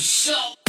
We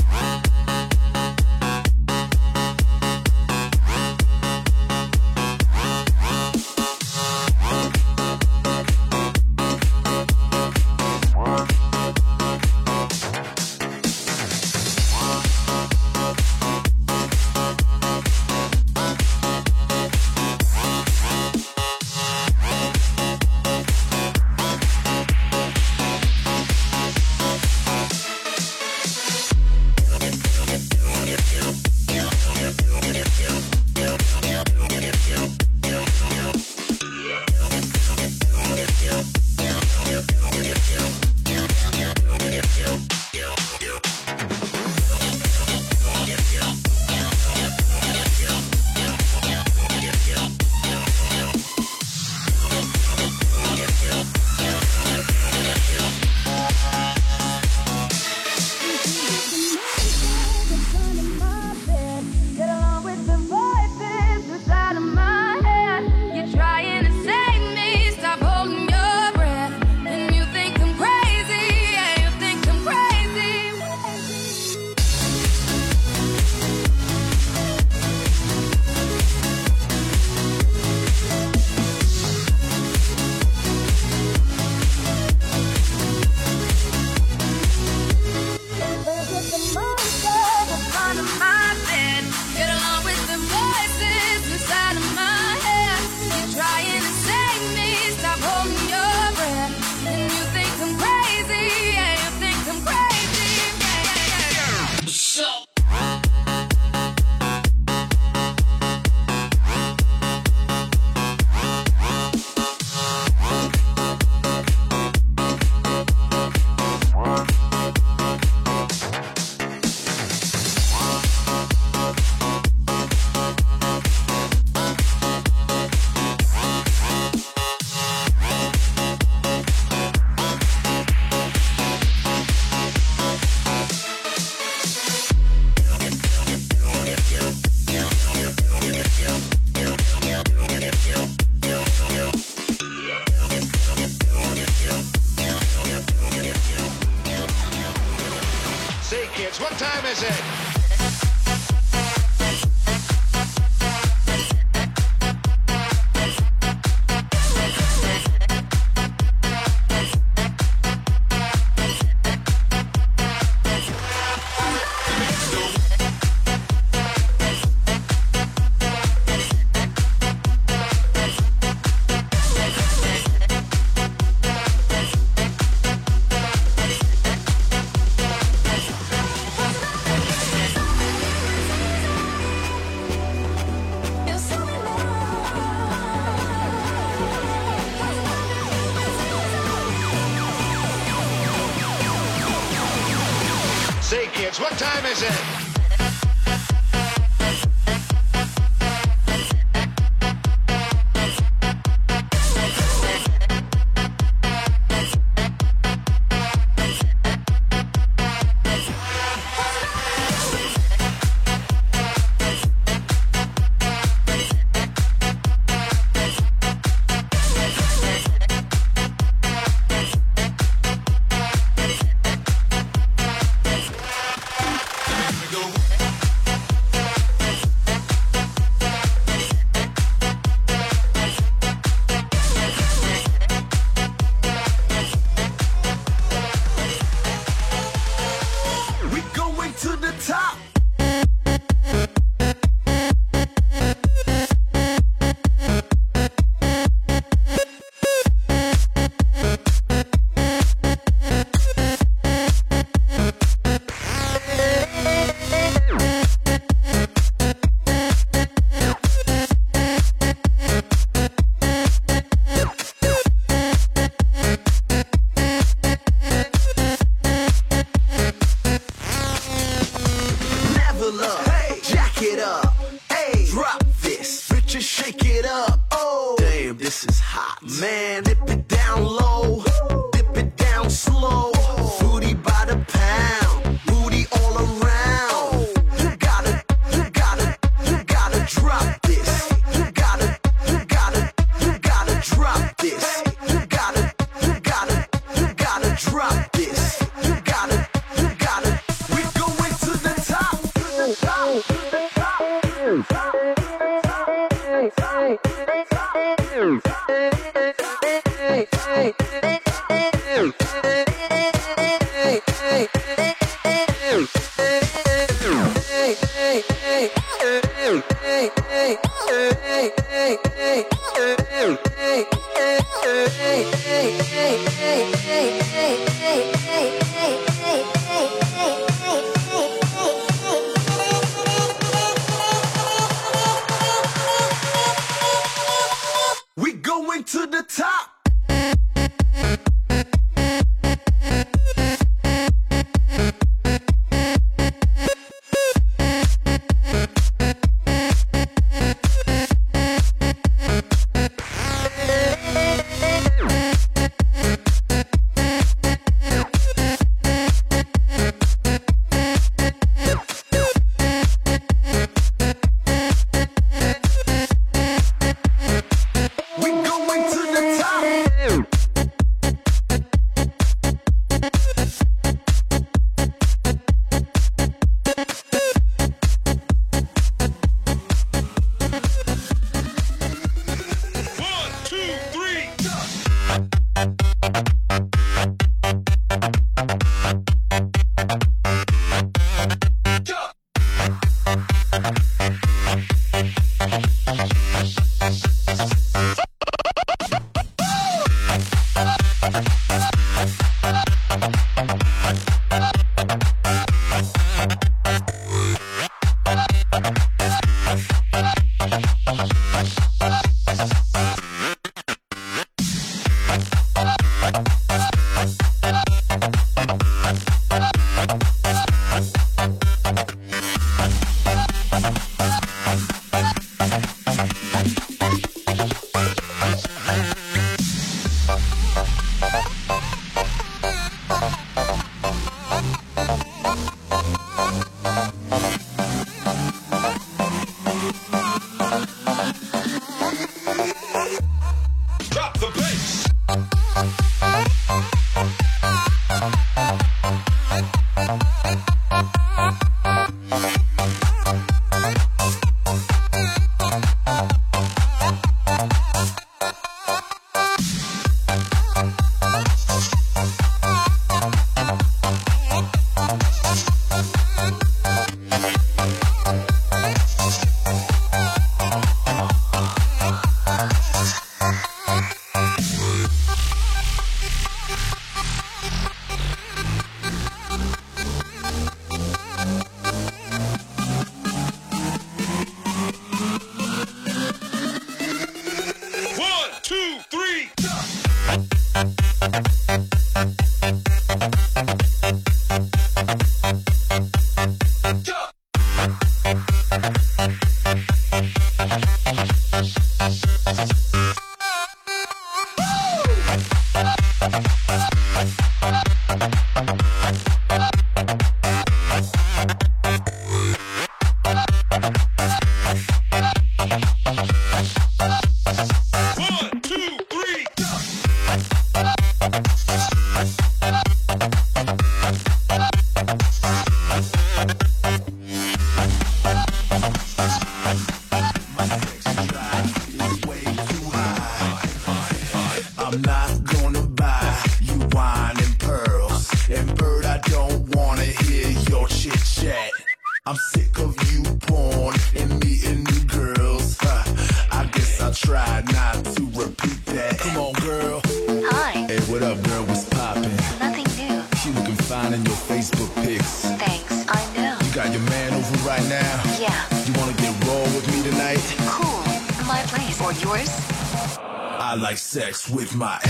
With my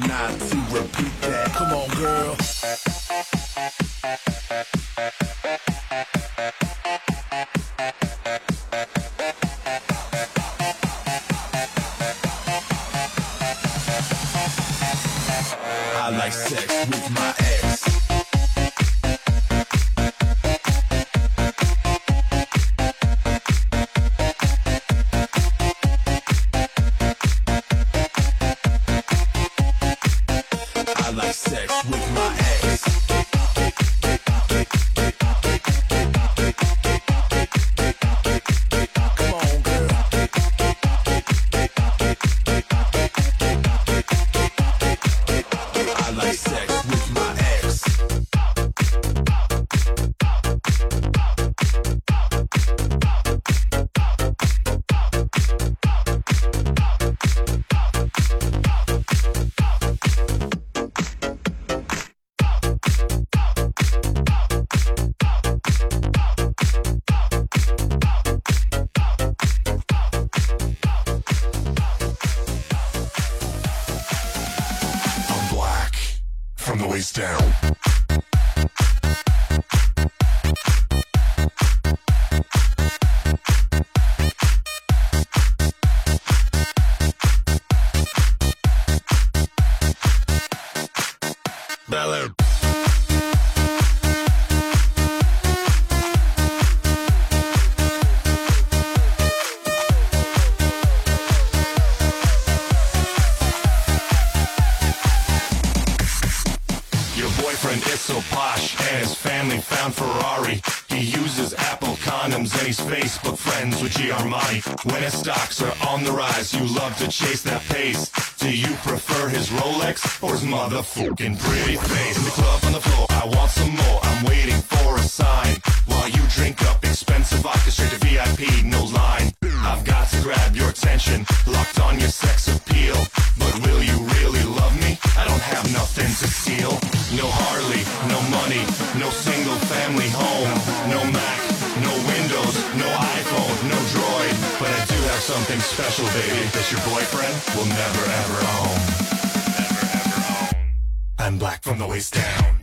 not to repeat that. Come on, girl. When his stocks are on the rise, you love to chase that pace. Do you prefer his Rolex or his motherfucking pretty face? In the club on the floor, I want some more. boyfriend will never ever own. Never ever own. I'm black from the waist down.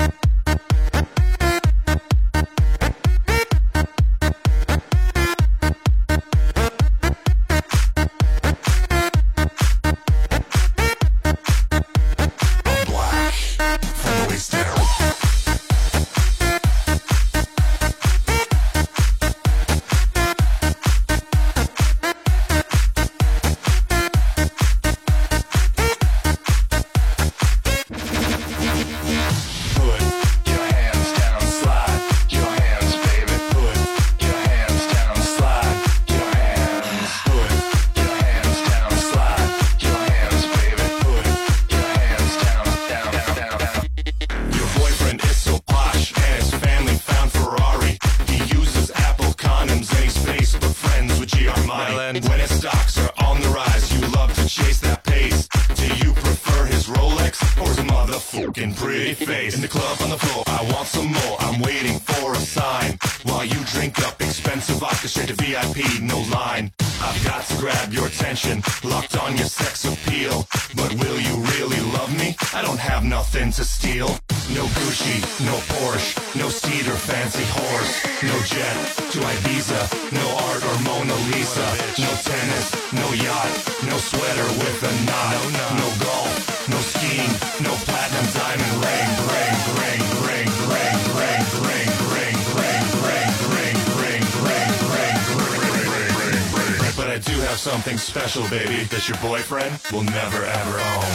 ever own.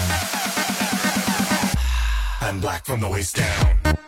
I'm black from the waist down.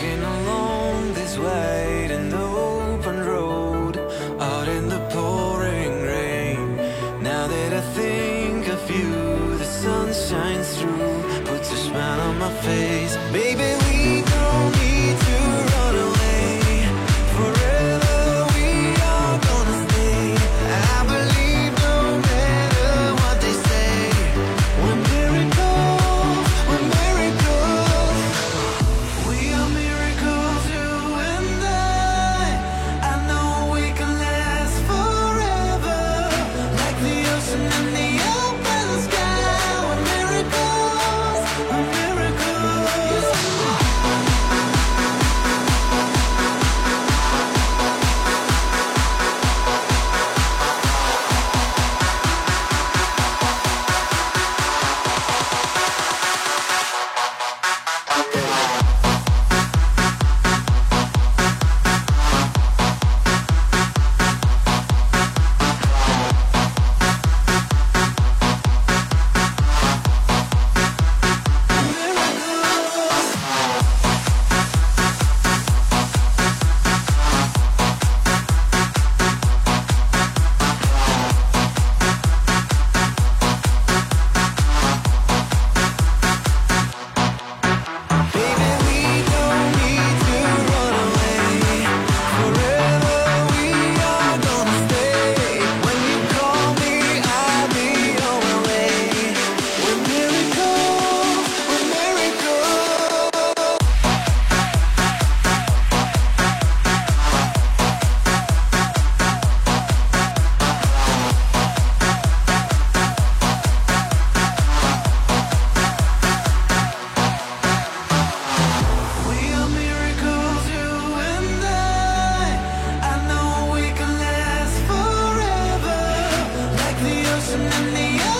Walking along Dancing in the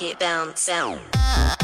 make it bounce down.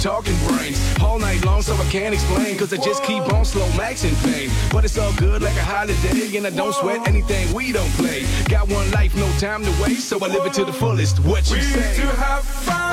talking brains all night long, so I can't explain. Cause I just keep on slow maxing pain. But it's all good like a holiday, and I don't sweat anything we don't play. Got one life, no time to waste, so I live it to the fullest. What you say? We to have fun.